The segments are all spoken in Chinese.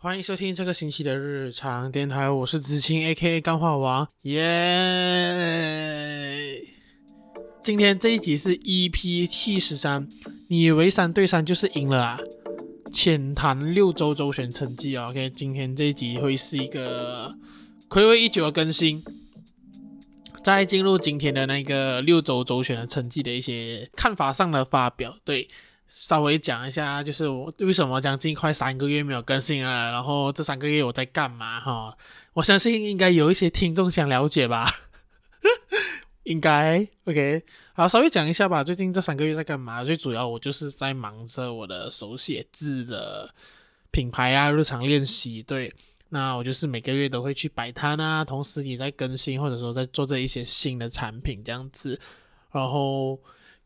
欢迎收听这个星期的日常电台，我是子清 A.K.A 钢化王，耶、今天这一集是 EP 七十三，你以为三对三就是赢了啊？浅谈六周周选成绩啊，OK，今天这一集会是一个暌违已久的更新，在进入今天的那个六周周选的成绩的一些看法上的发表，对。稍微讲一下，就是我为什么将近快三个月没有更新了，然后这三个月我在干嘛哈？我相信应该有一些听众想了解吧，应该 OK。好，稍微讲一下吧。最近这三个月在干嘛？最主要我就是在忙着我的手写字的品牌啊，日常练习。对，那我就是每个月都会去摆摊啊，同时也在更新，或者说在做这一些新的产品这样子，然后。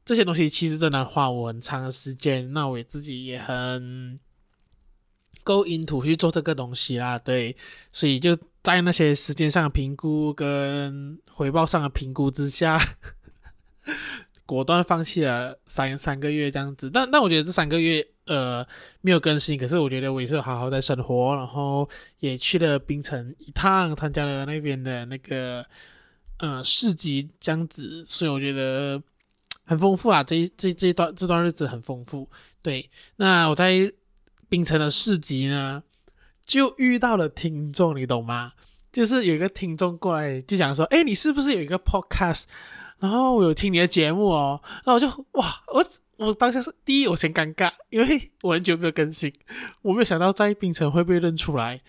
这些东西其实真的花我很长的时间，那我自己也很够 into 去做这个东西啦，对，所以就在那些时间上的评估跟回报上的评估之下，果断放弃了三三个月这样子。但但我觉得这三个月呃没有更新，可是我觉得我也是好好在生活，然后也去了槟城一趟，参加了那边的那个呃市集这样子，所以我觉得。很丰富啊，这这这段这段日子很丰富。对，那我在槟城的市集呢，就遇到了听众，你懂吗？就是有一个听众过来就讲说，哎，你是不是有一个 podcast？然后我有听你的节目哦，然后我就哇，我我当下是第一，我先尴尬，因为我很久没有更新，我没有想到在槟城会被认出来。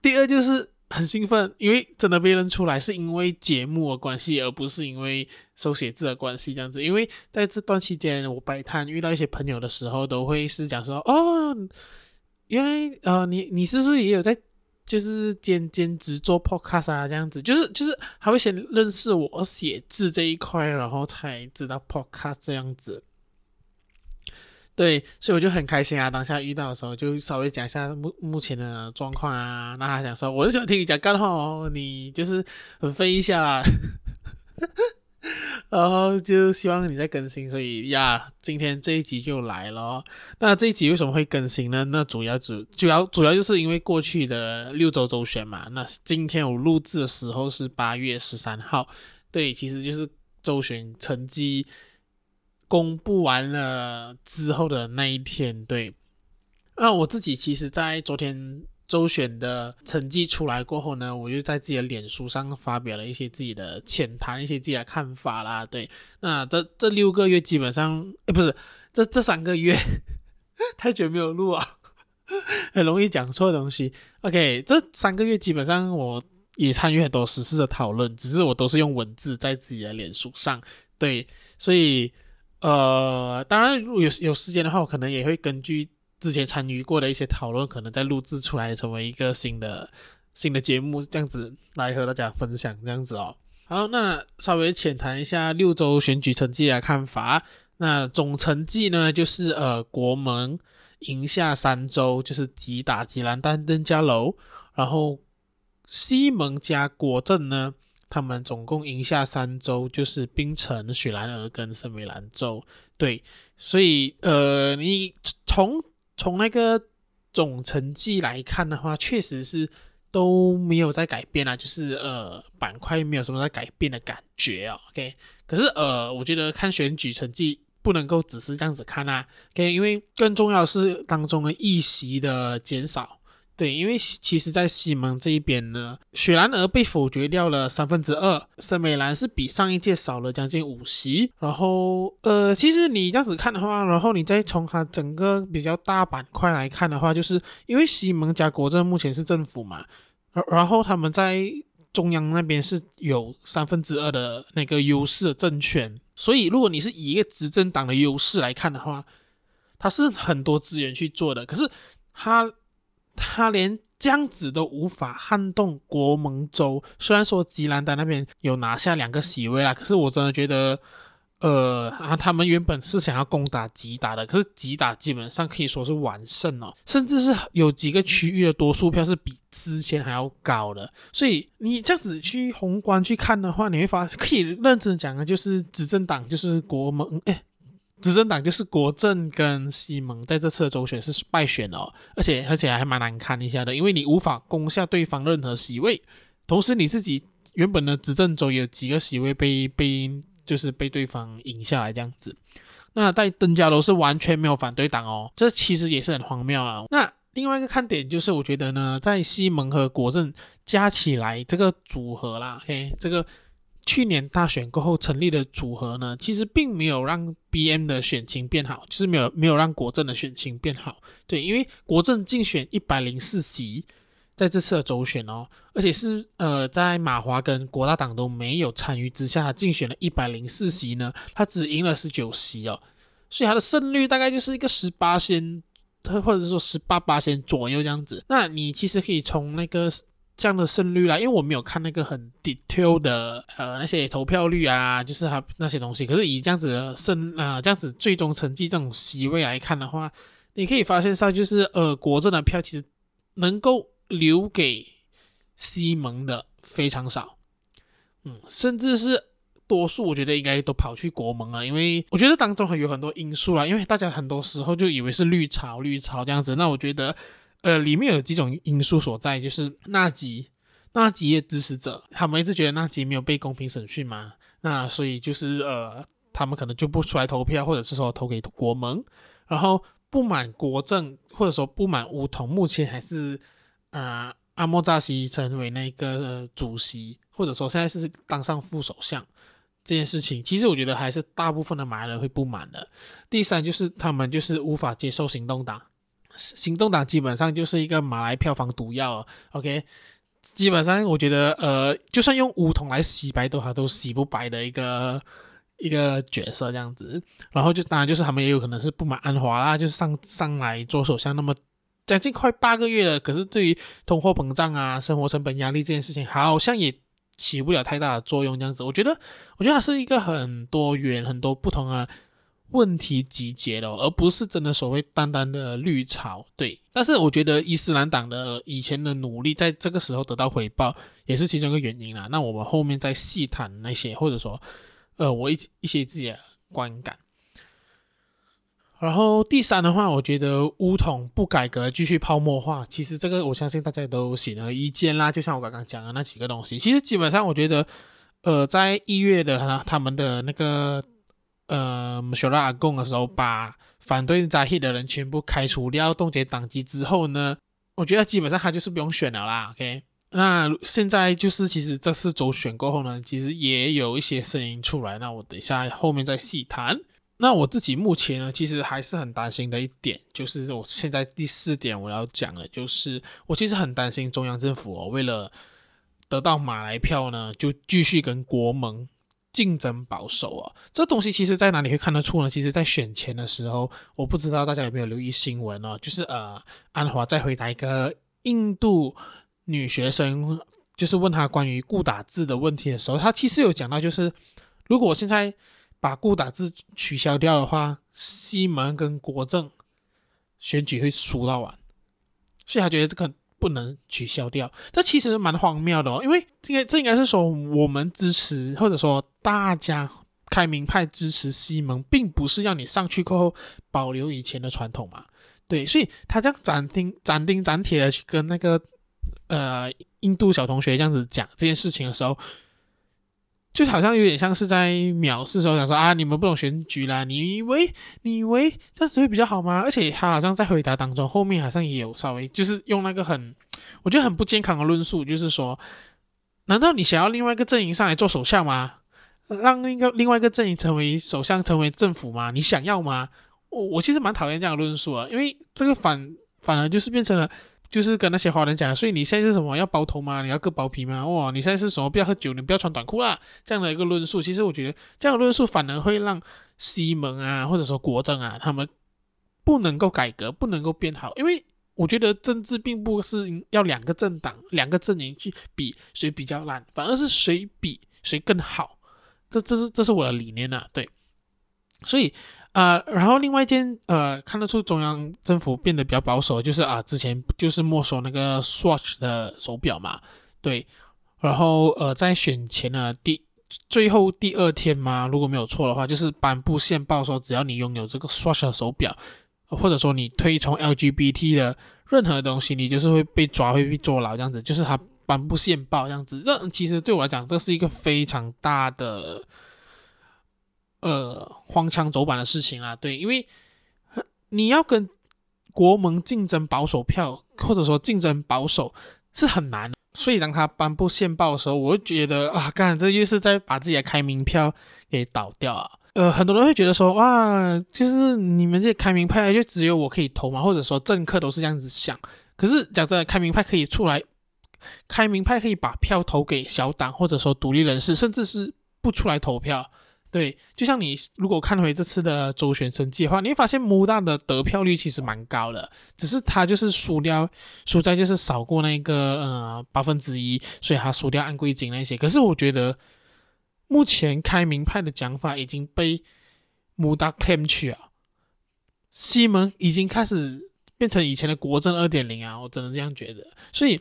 第二就是。很兴奋，因为真的被认出来，是因为节目的关系，而不是因为手写字的关系这样子。因为在这段期间，我摆摊遇到一些朋友的时候，都会是讲说：“哦，因为呃，你你是不是也有在就是兼兼职做 podcast 啊？这样子，就是就是还会先认识我写字这一块，然后才知道 podcast 这样子。”对，所以我就很开心啊！当下遇到的时候，就稍微讲一下目目前的状况啊。那他想说，我是喜欢听你讲干话哦，你就是很飞一下啦，然后就希望你再更新。所以呀，今天这一集就来了。那这一集为什么会更新呢？那主要主主要主要就是因为过去的六周周选嘛。那今天我录制的时候是八月十三号，对，其实就是周选成绩。公布完了之后的那一天，对，那我自己其实，在昨天周选的成绩出来过后呢，我就在自己的脸书上发表了一些自己的浅谈，一些自己的看法啦，对，那这这六个月基本上，诶，不是，这这三个月 太久没有录啊，很容易讲错东西。OK，这三个月基本上我也参与很多时事的讨论，只是我都是用文字在自己的脸书上，对，所以。呃，当然，如果有有时间的话，我可能也会根据之前参与过的一些讨论，可能再录制出来成为一个新的新的节目，这样子来和大家分享，这样子哦。好，那稍微浅谈一下六周选举成绩的看法。那总成绩呢，就是呃，国盟赢下三州，就是吉打、吉兰丹、登嘉楼，然后西盟加国政呢。他们总共赢下三州，就是冰城、雪兰莪跟森美兰州。对，所以呃，你从从那个总成绩来看的话，确实是都没有在改变啊，就是呃板块没有什么在改变的感觉啊。OK，可是呃，我觉得看选举成绩不能够只是这样子看啊。OK，因为更重要是当中的议席的减少。对，因为其实，在西蒙这一边呢，雪兰莪被否决掉了三分之二，森美兰是比上一届少了将近五席。然后，呃，其实你这样子看的话，然后你再从它整个比较大板块来看的话，就是因为西蒙加国政目前是政府嘛，然后他们在中央那边是有三分之二的那个优势的政权，所以如果你是以一个执政党的优势来看的话，它是很多资源去做的，可是它。他连这样子都无法撼动国盟州，虽然说吉兰丹那边有拿下两个席位啦，可是我真的觉得，呃啊，他们原本是想要攻打吉打的，可是吉打基本上可以说是完胜哦，甚至是有几个区域的多数票是比之前还要高的，所以你这样子去宏观去看的话，你会发现可以认真讲的，就是执政党就是国盟，哎。执政党就是国政跟西蒙在这次的州选是败选哦，而且而且还蛮难看一下的，因为你无法攻下对方任何席位，同时你自己原本的执政州有几个席位被被就是被对方赢下来这样子。那在登加楼是完全没有反对党哦，这其实也是很荒谬啊。那另外一个看点就是，我觉得呢，在西蒙和国政加起来这个组合啦，嘿，这个。去年大选过后成立的组合呢，其实并没有让 BM 的选情变好，就是没有没有让国政的选情变好。对，因为国政竞选一百零四席，在这次的州选哦，而且是呃在马华跟国大党都没有参与之下，竞选了一百零四席呢，他只赢了十九席哦，所以他的胜率大概就是一个十八仙，或者说十八八先左右这样子。那你其实可以从那个。这样的胜率啦，因为我没有看那个很 detail 的呃那些投票率啊，就是他那些东西。可是以这样子的胜啊、这样子最终成绩这种席位来看的话，你可以发现上就是呃国政的票其实能够留给西蒙的非常少，嗯，甚至是多数我觉得应该都跑去国盟了，因为我觉得当中有很多因素啦，因为大家很多时候就以为是绿潮绿潮这样子，那我觉得。呃，里面有几种因素所在，就是纳吉、纳吉的支持者，他们一直觉得纳吉没有被公平审讯嘛，那所以就是呃，他们可能就不出来投票，或者是说投给国盟，然后不满国政，或者说不满巫统，目前还是啊、呃、阿莫扎西成为那个、主席，或者说现在是当上副首相这件事情，其实我觉得还是大部分的马来人会不满的。第三就是他们就是无法接受行动党。行动党基本上就是一个马来票房毒药，OK，基本上我觉得，呃，就算用梧桐来洗白都好，都洗不白的一个一个角色这样子。然后就当然就是他们也有可能是不满安华啦，就是上上来做首相那么将近快八个月了，可是对于通货膨胀啊、生活成本压力这件事情，好像也起不了太大的作用这样子。我觉得，我觉得它是一个很多元、很多不同啊。问题集结了，而不是真的所谓单单的绿潮。对，但是我觉得伊斯兰党的以前的努力，在这个时候得到回报，也是其中一个原因啦。那我们后面再细谈那些，或者说，呃，我一一些自己的观感。然后第三的话，我觉得乌统不改革，继续泡沫化，其实这个我相信大家都显而易见啦。就像我刚刚讲的那几个东西，其实基本上我觉得，呃，在一月的他他们的那个。呃，修拉阿贡的时候，把反对扎希的人全部开除掉，冻结党籍之后呢，我觉得基本上他就是不用选了啦。OK，那现在就是其实这次走选过后呢，其实也有一些声音出来，那我等一下后面再细谈。那我自己目前呢，其实还是很担心的一点，就是我现在第四点我要讲的，就是我其实很担心中央政府哦，为了得到马来票呢，就继续跟国盟。竞争保守啊，这东西其实在哪里会看得出呢？其实，在选前的时候，我不知道大家有没有留意新闻哦，就是呃，安华在回答一个印度女学生，就是问他关于顾打字的问题的时候，他其实有讲到，就是如果我现在把顾打字取消掉的话，西蒙跟国政选举会输到完，所以他觉得这个。不能取消掉，这其实蛮荒谬的哦，因为这个这应该是说我们支持，或者说大家开明派支持西蒙，并不是要你上去过后保留以前的传统嘛，对，所以他这样斩钉斩钉斩铁的去跟那个呃印度小同学这样子讲这件事情的时候。就好像有点像是在藐视时候想说啊，你们不懂选举啦，你以为你以为这样子会比较好吗？而且他好像在回答当中后面好像也有稍微就是用那个很我觉得很不健康的论述，就是说，难道你想要另外一个阵营上来做首相吗？让另一个另外一个阵营成为首相，成为政府吗？你想要吗？我我其实蛮讨厌这样的论述啊，因为这个反反而就是变成了。就是跟那些华人讲，所以你现在是什么要包头吗？你要割包皮吗？哇，你现在是什么不要喝酒，你不要穿短裤啦，这样的一个论述，其实我觉得这样的论述反而会让西蒙啊，或者说国政啊，他们不能够改革，不能够变好，因为我觉得政治并不是要两个政党、两个阵营去比谁比较烂，反而是谁比谁更好，这这是这是我的理念啊，对，所以。啊、然后另外一件，呃，看得出中央政府变得比较保守，就是啊，之前就是没收那个 Swatch 的手表嘛，对，然后呃，在选前呢，第最后第二天嘛，如果没有错的话，就是颁布宪报说，只要你拥有这个 Swatch 手表，或者说你推崇 LGBT 的任何东西，你就是会被抓，会被坐牢这样子。就是他颁布宪报这样子，这其实对我来讲，这是一个非常大的呃荒腔走板的事情啊。对，因为你要跟国盟竞争保守票，或者说竞争保守是很难。所以当他颁布宪报的时候，我就觉得啊，干，这就是在把自己的开明票给倒掉啊。呃，很多人会觉得说，哇，就是你们这些开明派就只有我可以投嘛，或者说政客都是这样子想。可是讲真的，开明派可以出来，开明派可以把票投给小党，或者说独立人士，甚至是不出来投票。对，就像你如果看回这次的周选成绩的话，你会发现穆大的得票率其实蛮高的，只是他就是输掉，输在就是少过那个呃八分之一，所以他输掉安贵金那些。可是我觉得目前开明派的讲法已经被穆大 claim 去啊，西蒙已经开始变成以前的国阵二点零啊，我真的这样觉得。所以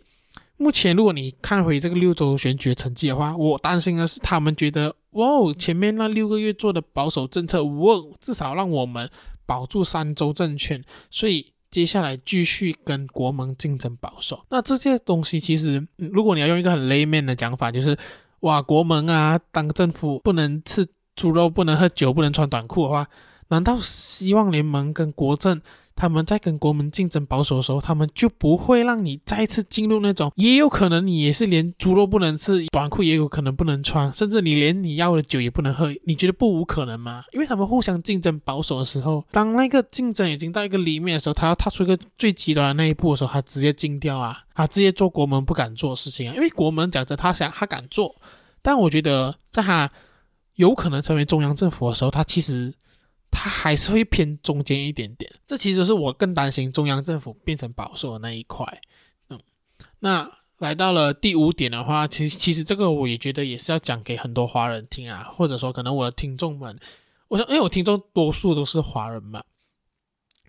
目前如果你看回这个六周选举成绩的话，我担心的是他们觉得。哇哦！前面那六个月做的保守政策，哇，至少让我们保住三州政权，所以接下来继续跟国盟竞争保守。那这些东西其实，如果你要用一个很 layman 的讲法，就是哇，国盟啊，当政府不能吃猪肉，不能喝酒，不能穿短裤的话，难道希望联盟跟国政？他们在跟国门竞争保守的时候，他们就不会让你再次进入那种，也有可能你也是连猪肉不能吃，短裤也有可能不能穿，甚至你连你要的酒也不能喝。你觉得不无可能吗？因为他们互相竞争保守的时候，当那个竞争已经到一个里面的时候，他要踏出一个最极端的那一步的时候，他直接禁掉啊，他直接做国门不敢做的事情啊。因为国门讲着他想他敢做，但我觉得在他有可能成为中央政府的时候，他其实。他还是会偏中间一点点，这其实是我更担心中央政府变成保守的那一块。嗯，那来到了第五点的话，其实其实这个我也觉得也是要讲给很多华人听啊，或者说可能我的听众们，我想因为我听众多数都是华人嘛，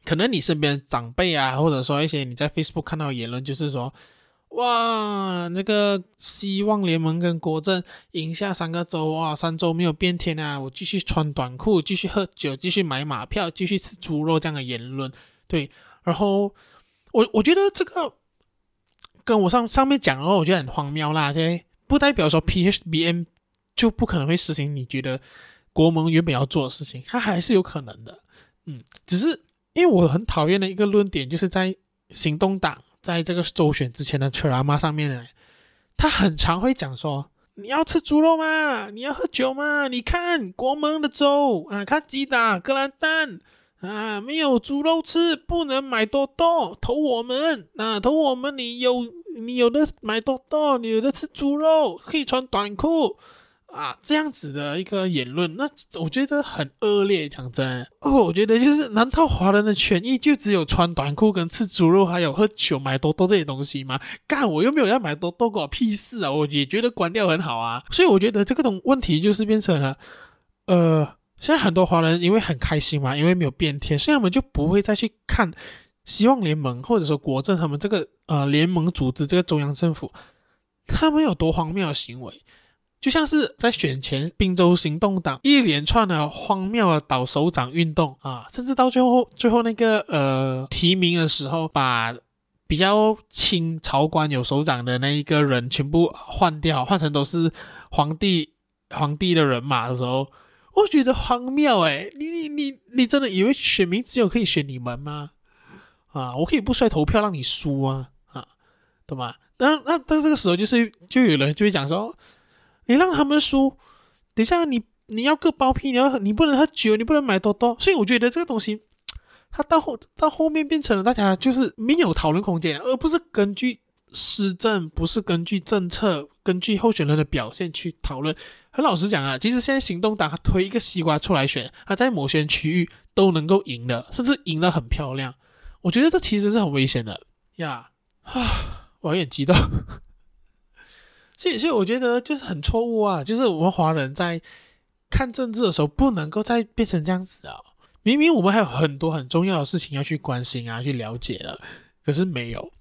可能你身边长辈啊，或者说一些你在 Facebook 看到的言论，就是说。哇，那个希望联盟跟国政赢下三个州哇，三州没有变天啊！我继续穿短裤，继续喝酒，继续买马票，继续吃猪肉这样的言论，对。然后我我觉得这个跟我上上面讲的话，我觉得很荒谬啦。对，不代表说 PHBN 就不可能会实行你觉得国盟原本要做的事情，它还是有可能的。嗯，只是因为我很讨厌的一个论点，就是在行动党。在这个周选之前的 ceramah 上面呢，他很常会讲说：“你要吃猪肉吗？你要喝酒吗？你看国盟的州啊，看吉打格兰丹啊，没有猪肉吃，不能买多多，投我们啊，投我们，你有你有的买多多，你有的吃猪肉，可以穿短裤。”啊，这样子的一个言论，那我觉得很恶劣。讲真，哦，我觉得就是，难道华人的权益就只有穿短裤跟吃猪肉，还有喝酒、买多多这些东西吗？干，我又没有要买多多，关我屁事啊！我也觉得关掉很好啊。所以我觉得这个东问题就是变成了，呃，现在很多华人因为很开心嘛，因为没有变天，所以他们就不会再去看希望联盟或者说国政他们这个呃联盟组织这个中央政府，他们有多荒谬的行为。就像是在选前，滨州行动党一连串的荒谬的倒手掌运动啊，甚至到最后最后那个呃提名的时候，把比较亲朝官有首长的那一个人全部换掉，换成都是皇帝皇帝的人马的时候，我觉得荒谬诶，你你你你真的以为选民只有可以选你们吗？啊，我可以不出来投票让你输啊啊，对吧？那那但这个时候就是就有人就会讲说。你让他们输，等下你你要割包皮，你要你不能喝酒，你不能买多多，所以我觉得这个东西，它到后到后面变成了大家就是没有讨论空间，而不是根据施政，不是根据政策，根据候选人的表现去讨论。很老实讲啊，其实现在行动党推一个西瓜出来选，他在某些区域都能够赢的，甚至赢得很漂亮。我觉得这其实是很危险的呀！啊，我有点激动。所以，所以我觉得就是很错误啊！就是我们华人在看政治的时候，不能够再变成这样子啊！明明我们还有很多很重要的事情要去关心啊，去了解了，可是没有。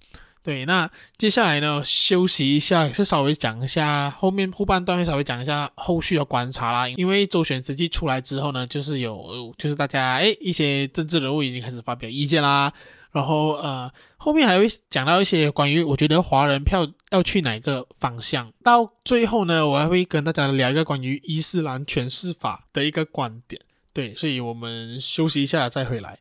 对，那接下来呢，休息一下，是稍微讲一下后面后半段会稍微讲一下后续的观察啦。因为周选成绩出来之后呢，就是有就是大家诶一些政治人物已经开始发表意见啦。然后呃后面还会讲到一些关于我觉得华人票要去哪个方向。到最后呢，我还会跟大家聊一个关于伊斯兰诠释法的一个观点。对，所以我们休息一下再回来。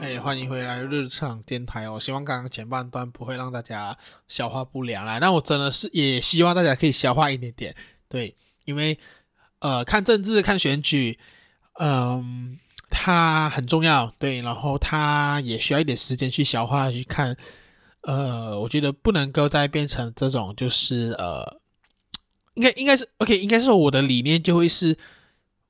哎，欢迎回来日常电台哦！希望刚刚前半段不会让大家消化不良啦。那我真的是也希望大家可以消化一点点，对，因为呃，看政治、看选举，嗯，它很重要，对，然后它也需要一点时间去消化去看。呃，我觉得不能够再变成这种，就是呃，应该应该是 OK，应该是说我的理念就会是，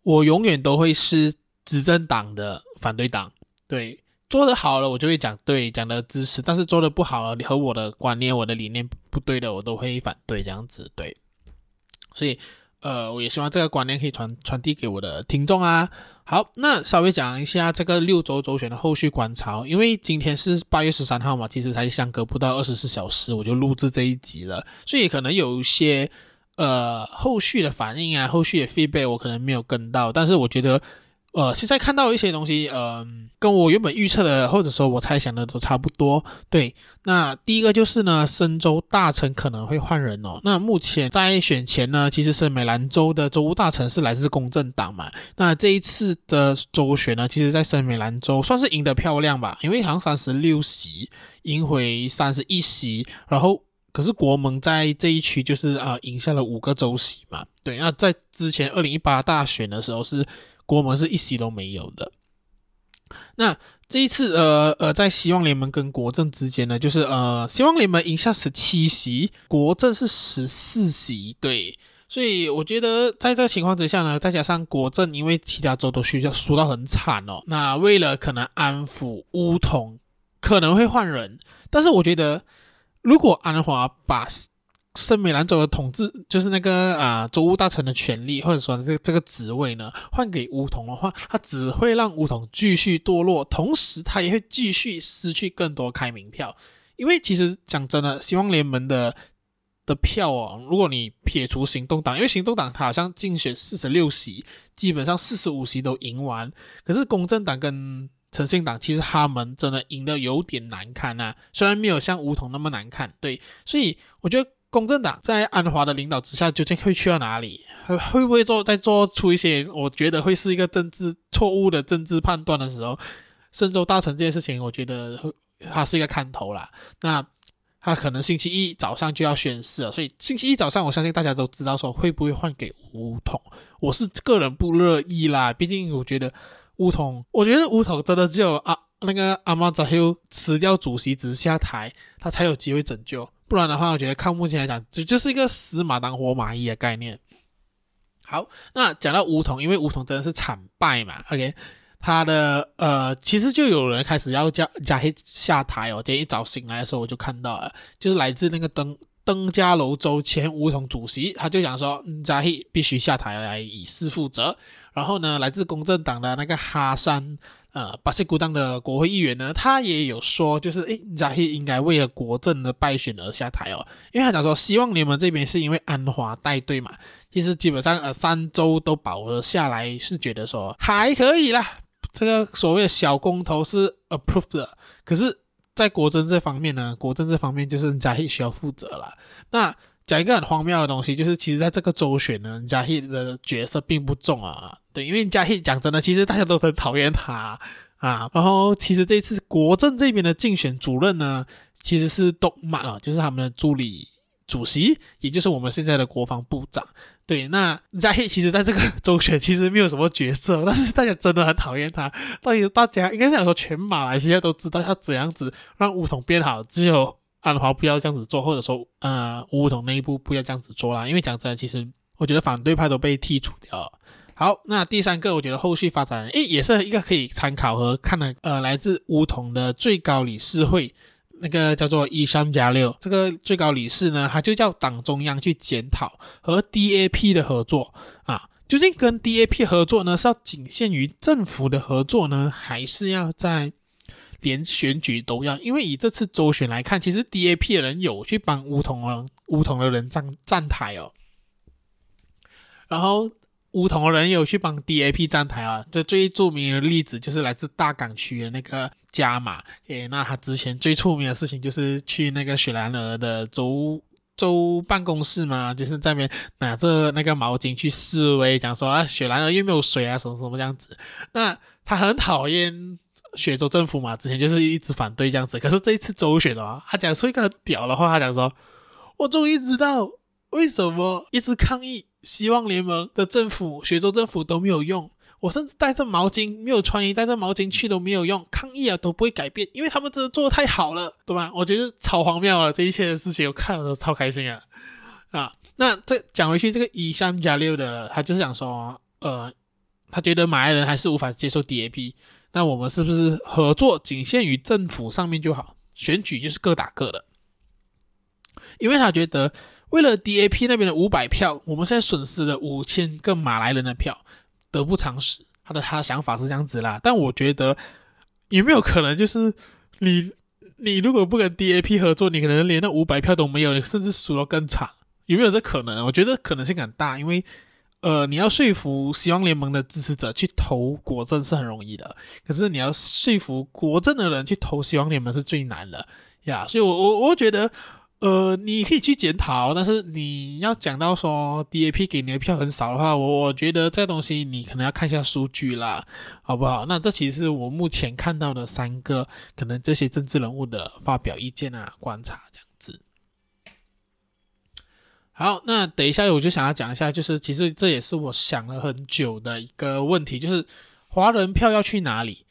我永远都会是执政党的反对党，对。做的好了，我就会讲对，讲的支持；但是做的不好了，你，和我的观念、我的理念不对的，我都会反对这样子。对，所以呃，我也希望这个观念可以传传递给我的听众啊。好，那稍微讲一下这个六周周选的后续观察，因为今天是八月十三号嘛，其实才相隔不到二十四小时，我就录制这一集了，所以可能有一些呃后续的反应啊，后续的 feedback 我可能没有跟到，但是我觉得。呃，现在看到一些东西，嗯、跟我原本预测的或者说我猜想的都差不多。对，那第一个就是呢，深州大臣可能会换人哦。那目前在选前呢，其实是美兰州的州务大臣是来自公正党嘛。那这一次的州选呢，其实在深美兰州算是赢得漂亮吧，因为好像三十六席赢回三十一席，然后可是国盟在这一区就是啊、呃、赢下了五个州席嘛。对，那在之前二零一八大选的时候是。国盟是一席都没有的。那这一次，呃呃，在希望联盟跟国政之间呢，就是呃，希望联盟赢下十七席，国政是十四席，对。所以我觉得在这个情况之下呢，再加上国政因为其他州都需要输到很惨哦，那为了可能安抚巫统，可能会换人。但是我觉得，如果安华把圣美兰州的统治就是那个啊，州务大臣的权力，或者说这这个职位呢，换给巫统的话，他只会让巫统继续堕落，同时他也会继续失去更多开民票。因为其实讲真的，希望联盟的的票哦，如果你撇除行动党，因为行动党他好像竞选四十六席，基本上四十五席都赢完，可是公正党跟诚信党其实他们真的赢得有点难看呐、虽然没有像巫统那么难看，对，所以我觉得。公正党在安华的领导之下，究竟会去到哪里？会会不会做再做出一些我觉得会是一个政治错误的政治判断的时候？森州大臣这件事情，我觉得他是一个看头啦。那他可能星期一早上就要宣誓了，所以星期一早上，我相信大家都知道说会不会换给巫统。我是个人不乐意啦，毕竟我觉得巫统，我觉得巫统真的只有啊那个阿马扎休辞掉主席直下台，他才有机会拯救。不然的话，我觉得看目前来讲，就就是一个死马当活马医的概念。好，那讲到梧桐，因为梧桐真的是惨败嘛，OK，他的呃，其实就有人开始要叫加希下台哦。今天一早醒来的时候，我就看到了，就是来自那个登登嘉楼州前梧桐主席，他就讲说，加希必须下台来以示负责。然后呢，来自公正党的那个哈山。呃，巴西古当的国会议员呢，他也有说，就是诶，扎希应该为了国政的败选而下台哦，因为他讲说，希望联盟这边是因为安华带队嘛，其实基本上呃三周都保了下来，是觉得说还可以啦，这个所谓的小公投是 approved，可是，在国政这方面呢，国政这方面就是扎希需要负责了，那。讲一个很荒谬的东西，就是其实在这个周选呢，加希的角色并不重啊。对，因为加希讲真的，其实大家都很讨厌他啊。然后其实这次国政这边的竞选主任呢，其实是东马啊，就是他们的助理主席，也就是我们现在的国防部长。对，那加希其实在这个周选其实没有什么角色，但是大家真的很讨厌他。到底大家应该是想说，全马来西亚都知道要怎样子让巫统变好，只有。安华不要这样子做，或者说，呃，巫统内部不要这样子做啦。因为讲真的，其实我觉得反对派都被剔除掉了。好，那第三个，我觉得后续发展，诶，也是一个可以参考和看的，呃，来自巫统的最高理事会，那个叫做伊桑加六，这个最高理事呢，他就叫党中央去检讨和 DAP 的合作啊。究竟跟 DAP 合作呢，是要仅限于政府的合作呢，还是要在连选举都要？因为以这次州选来看，其实 DAP 的人有去帮巫统人、巫统的人站站台哦，然后。巫统的人有去帮 DAP 站台啊，这最著名的例子就是来自大港区的那个加码。诶，那他之前最出名的事情就是去那个雪兰莪的州州办公室嘛，就是在那边拿着那个毛巾去示威，讲说啊雪兰莪又没有水啊，什么什么这样子。那他很讨厌雪州政府嘛，之前就是一直反对这样子。可是这一次周选哦，他讲出一个很屌的话，他讲说，我终于知道为什么一直抗议。希望联盟的政府、雪州政府都没有用，我甚至带着毛巾没有穿衣，带着毛巾去都没有用，抗议啊都不会改变，因为他们真的做的太好了，对吧？我觉得超荒谬了，这一切的事情我看了都超开心啊！啊，那这讲回去，这个伊桑加六的他就是想说，呃，他觉得马来人还是无法接受 DAP，那我们是不是合作仅限于政府上面就好，选举就是各打各的？因为他觉得。为了 DAP 那边的五百票，我们现在损失了五千个马来人的票，得不偿失。他的他的想法是这样子啦，但我觉得有没有可能，就是你你如果不跟 DAP 合作，你可能连那五百票都没有，甚至输得更惨。有没有这可能？我觉得可能性很大，因为呃，你要说服希望联盟的支持者去投国阵是很容易的，可是你要说服国阵的人去投希望联盟是最难的呀。所以我，我我觉得。呃，你可以去检讨，但是你要讲到说 DAP 给你的票很少的话，我我觉得这东西你可能要看一下数据啦，好不好？那这其实是我目前看到的三个可能这些政治人物的发表意见啊、观察这样。好，那等一下我就想要讲一下，就是其实这也是我想了很久的一个问题，就是华人票要去哪里？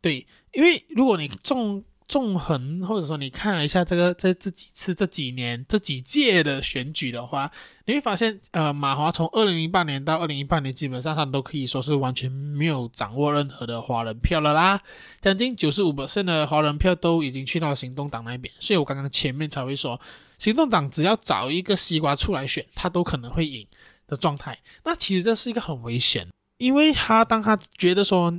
对，因为如果你中。纵横，或者说你看了一下这个这这几次这几年这几届的选举的话，你会发现，呃，马华从二零零八年到二零一八年，基本上他都可以说是完全没有掌握任何的华人票了啦，将近九十五%的华人票都已经去到行动党那边，所以我刚刚前面才会说，行动党只要找一个西瓜出来选，他都可能会赢的状态。那其实这是一个很危险，因为他当他觉得说。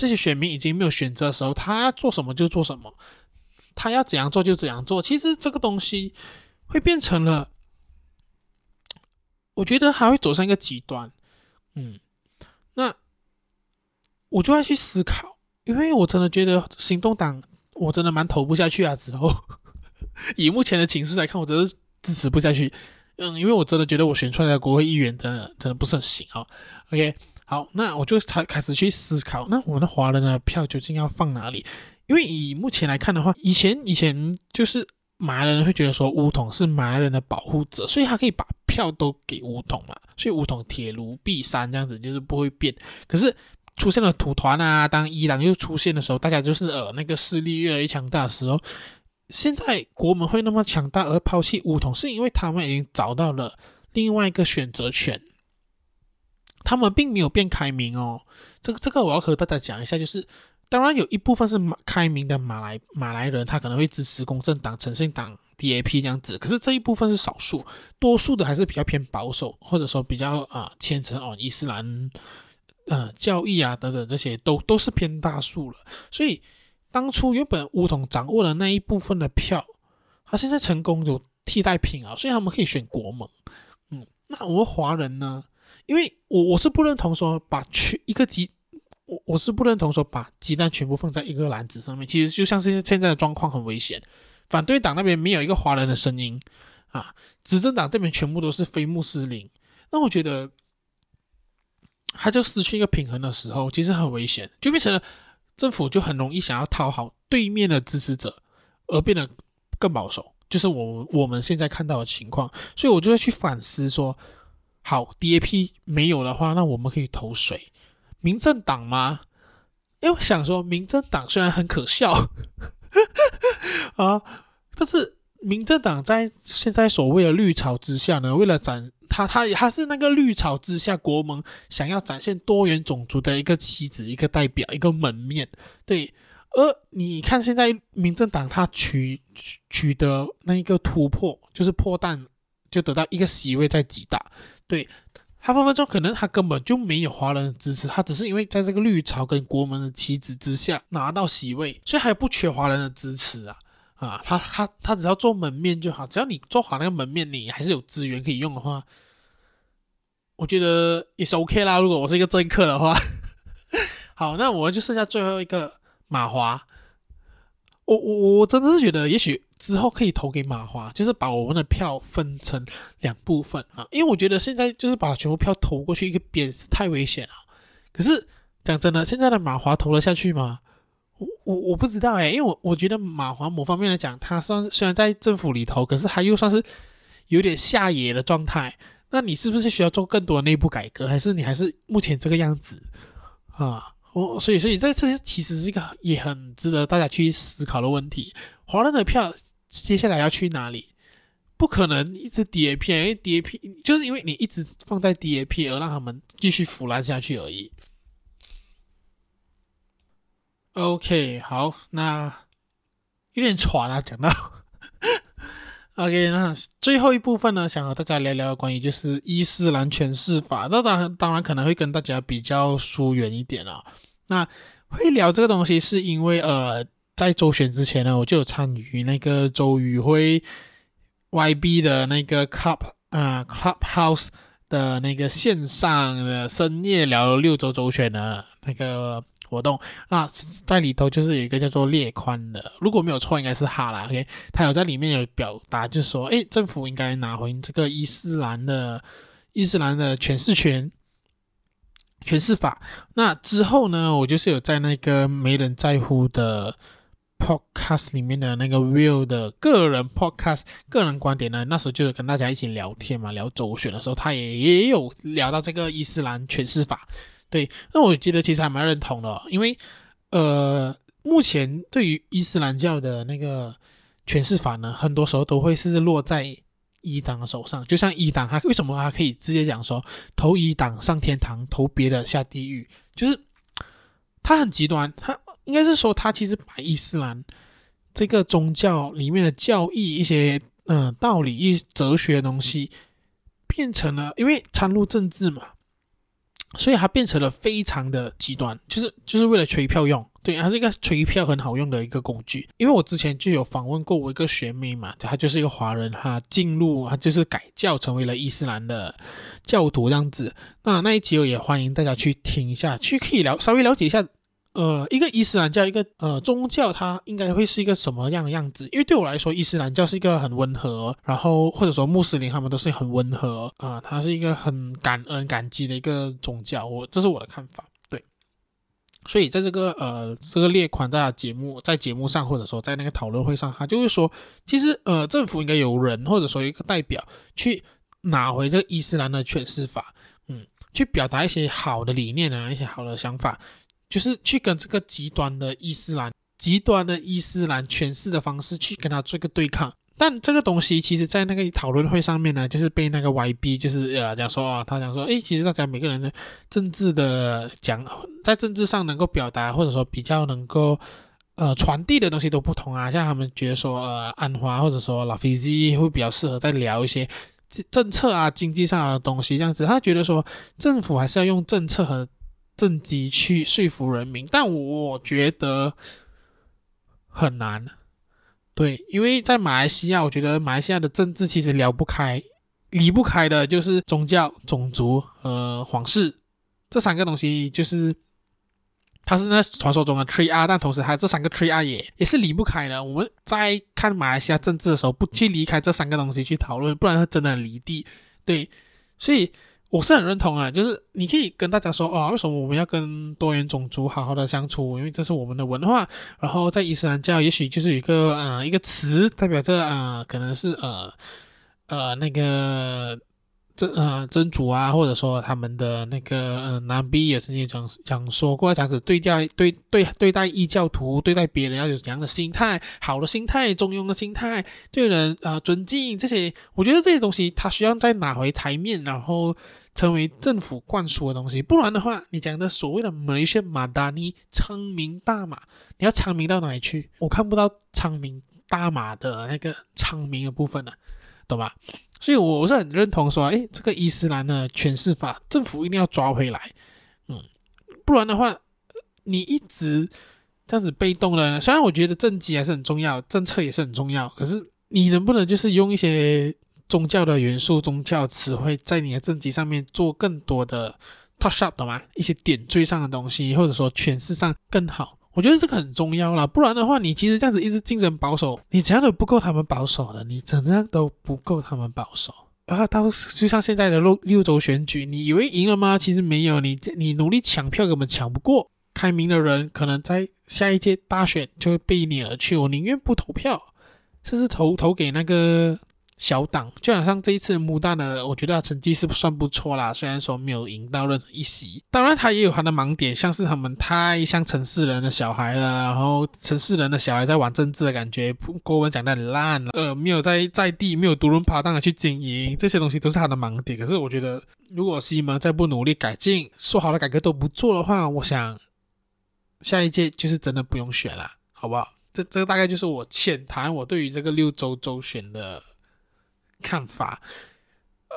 这些选民已经没有选择的时候，他要做什么就做什么，他要怎样做就怎样做。其实这个东西会变成了，我觉得还会走上一个极端。嗯，那我就要去思考，因为我真的觉得行动党，我真的蛮投不下去啊。之后 以目前的情势来看，我真的支持不下去。嗯，因为我真的觉得我选出来的国会议员真的真的不是很行啊。OK。好，那我就才开始去思考，那我们的华人的票究竟要放哪里？因为以目前来看的话，以前以前就是马来人会觉得说巫统是马来人的保护者，所以他可以把票都给巫统嘛，所以巫统铁如碧山这样子就是不会变。可是出现了土团啊，当伊朗又出现的时候，大家就是呃那个势力越来越强大的时候，现在国门会那么强大而抛弃巫统，是因为他们已经找到了另外一个选择权。他们并没有变开明哦，这个这个我要和大家讲一下，就是当然有一部分是马开明的马来马来人，他可能会支持公正党、诚信党、DAP 这样子，可是这一部分是少数，多数的还是比较偏保守，或者说比较啊虔诚哦伊斯兰呃教义啊等等这些都都是偏大数了。所以当初原本巫统掌握的那一部分的票，他现在成功有替代品啊，所以他们可以选国盟。嗯，那我们华人呢？因为我我是不认同说把全一个鸡，我我是不认同说把鸡蛋全部放在一个篮子上面。其实就像是现在的状况很危险，反对党那边没有一个华人的声音啊，执政党这边全部都是非穆斯林。那我觉得他就失去一个平衡的时候，其实很危险，就变成了政府就很容易想要讨好对面的支持者，而变得更保守，就是我我们现在看到的情况。所以我就会去反思说。好，DAP 没有的话，那我们可以投谁？民政党吗？因为我想说，民政党虽然很可笑 啊，但是民政党在现在所谓的绿潮之下呢，为了展他他他是那个绿潮之下国盟想要展现多元种族的一个旗子、一个代表、一个门面。对，而你看现在民政党他取取得那一个突破，就是破蛋，就得到一个席位在几大。对，他分分钟可能他根本就没有华人的支持，他只是因为在这个绿潮跟国门的旗帜之下拿到席位，所以他还不缺华人的支持啊啊！他他他只要做门面就好，只要你做好那个门面，你还是有资源可以用的话，我觉得也是 OK 啦。如果我是一个政客的话，好，那我们就剩下最后一个马华。我我我真的是觉得，也许之后可以投给马华，就是把我们的票分成两部分啊，因为我觉得现在就是把全部票投过去一个边是太危险了。可是讲真的，现在的马华投了下去吗？我我我不知道哎，因为我我觉得马华某方面来讲，他算虽然在政府里头，可是他又算是有点下野的状态。那你是不是需要做更多的内部改革，还是你还是目前这个样子啊？我，所以，所以这这些其实是一个也很值得大家去思考的问题。华人的票接下来要去哪里？不可能一直 DAP，因为 DAP 就是因为你一直放在 DAP 而让他们继续腐烂下去而已。OK，好，那有点喘啊，讲到。OK，那最后一部分呢，想和大家聊聊关于就是伊斯兰诠释法。那当，当然可能会跟大家比较疏远一点啊。那会聊这个东西，是因为呃，在周选之前呢，我就有参与那个州议会 YB 的那个 Club 啊、Clubhouse 的那个线上的深夜聊六周周选的那个。活动，那在里头就是有一个叫做列宽的，如果没有错，应该是哈啦。OK，他有在里面有表达，就是说，诶，政府应该拿回这个伊斯兰的伊斯兰的诠释权、诠释法。那之后呢，我就是有在那个没人在乎的 podcast 里面的那个 Will 的个人 podcast 个人观点呢，那时候就是跟大家一起聊天嘛，聊周选的时候，他也也有聊到这个伊斯兰诠释法。对，那我觉得其实还蛮认同的，因为，呃，目前对于伊斯兰教的那个诠释法呢，很多时候都会是落在伊党的手上。就像伊党，他为什么他可以直接讲说投伊党上天堂，投别的下地狱？就是他很极端，他应该是说他其实把伊斯兰这个宗教里面的教义一些嗯、道理、一哲学的东西变成了，因为掺入政治嘛。所以它变成了非常的极端，就是就是为了吹票用，对，它是一个吹票很好用的一个工具。因为我之前就有访问过我一个学妹嘛，她就是一个华人，她进入，她就是改教成为了伊斯兰的教徒这样子。那那一集我也欢迎大家去听一下，去可以了稍微了解一下。呃，一个伊斯兰教，一个呃宗教，它应该会是一个什么样的样子？因为对我来说，伊斯兰教是一个很温和，然后或者说穆斯林他们都是很温和啊、呃，它是一个很感恩感激的一个宗教。我这是我的看法，对。所以在这个呃这个列宽在节目在节目上，或者说在那个讨论会上，他就会说，其实呃政府应该有人或者说一个代表去拿回这个伊斯兰的诠释法，嗯，去表达一些好的理念啊，一些好的想法。就是去跟这个极端的伊斯兰、极端的伊斯兰诠释的方式去跟他做一个对抗，但这个东西其实，在那个讨论会上面呢，就是被那个 YB 就是呃讲说啊，他讲说，诶，其实大家每个人的政治的讲，在政治上能够表达或者说比较能够呃传递的东西都不同啊，像他们觉得说呃安华或者说拉菲兹会比较适合在聊一些政政策啊、经济上的东西这样子，他觉得说政府还是要用政策和。政绩去说服人民，但我觉得很难。对，因为在马来西亚，我觉得马来西亚的政治其实聊不开，离不开的就是宗教、种族和皇室这三个东西，就是它是那传说中的 Tree R，但同时还有这三个 Tree R 也也是离不开的。我们在看马来西亚政治的时候，不去离开这三个东西去讨论，不然真的很离地。对，所以。我是很认同啊，就是你可以跟大家说哦，为什么我们要跟多元种族好好的相处？因为这是我们的文化。然后在伊斯兰教，也许就是有一个啊、一个词代表着啊、可能是呃呃那个真呃真主啊，或者说他们的那个呃南比也曾经讲讲说过这样子对待对对对待异教徒对待别人要有怎样的心态，好的心态，中庸的心态，对人啊、尊敬这些，我觉得这些东西他需要再拿回台面，然后。成为政府灌输的东西，不然的话，你讲的所谓的马来西亚马达尼昌明大马，你要昌明到哪里去？我看不到昌明大马的那个昌明的部分呢、懂吧？所以我是很认同说，诶，这个伊斯兰的诠释法，政府一定要抓回来，嗯，不然的话，你一直这样子被动的，虽然我觉得政绩还是很重要，政策也是很重要，可是你能不能就是用一些宗教的元素、宗教词汇在你的政绩上面做更多的 touch up 懂吗？一些点缀上的东西，或者说诠释上更好。我觉得这个很重要啦，不然的话，你其实这样子一直竞争保守，你怎样都不够他们保守的，你怎样都不够他们保守。然后到就像现在的六六州选举，你以为赢了吗？其实没有，你你努力抢票根本抢不过。开明的人可能在下一届大选就会背你而去，我宁愿不投票，甚至投投给那个。小党就好像这一次穆大呢，我觉得他成绩是算不错啦。虽然说没有赢到任何一席，当然他也有他的盲点，像是他们太像城市人的小孩了，然后城市人的小孩在玩政治的感觉，国文讲的很烂了，呃，没有在在地，没有独轮爬档的去经营，这些东西都是他的盲点。可是我觉得，如果西蒙再不努力改进，说好的改革都不做的话，我想下一届就是真的不用选了，好不好？这这个大概就是我浅谈我对于这个六州州选的。看法，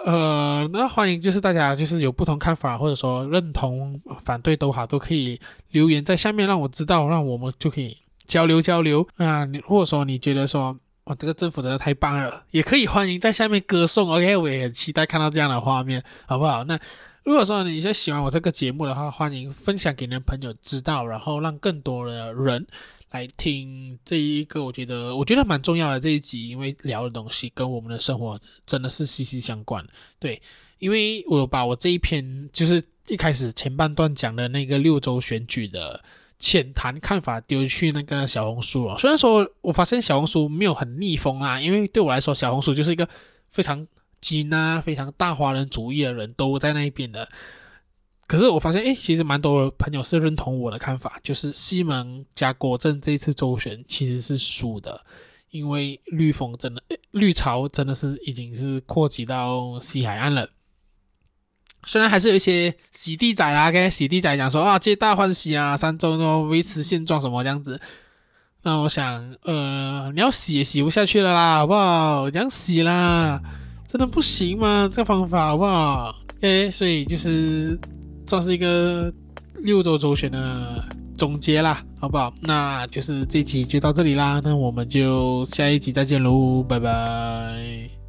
呃，那欢迎就是大家就是有不同看法，或者说认同、反对都好，都可以留言在下面让我知道，让我们就可以交流交流啊。你或者说你觉得说哇，这个政府真的太棒了，也可以欢迎在下面歌颂。OK，我也很期待看到这样的画面，好不好？那如果说你是喜欢我这个节目的话，欢迎分享给你的朋友知道，然后让更多的人。来听这一个，我觉得我觉得蛮重要的这一集，因为聊的东西跟我们的生活真的是息息相关。对，因为我把我这一篇就是一开始前半段讲的那个六州选举的浅谈看法丢去那个小红书了。虽然说我发现小红书没有很逆风啊，因为对我来说，小红书就是一个非常金啊、非常大华人主义的人都在那一边的。可是我发现，诶，其实蛮多朋友是认同我的看法，就是西蒙加国政这次周旋其实是输的，因为绿风真的，绿潮真的是已经是扩及到西海岸了。虽然还是有一些洗地仔啊，跟洗地仔讲说啊，皆大欢喜啊，三周都维持现状什么这样子。那我想，呃，你要洗也洗不下去了啦，好不好？这样洗啦，真的不行吗？这个方法好不好？诶，所以就是。算是一个六周周选的总结啦，好不好？那就是这一集就到这里啦，那我们就下一集再见喽，拜拜。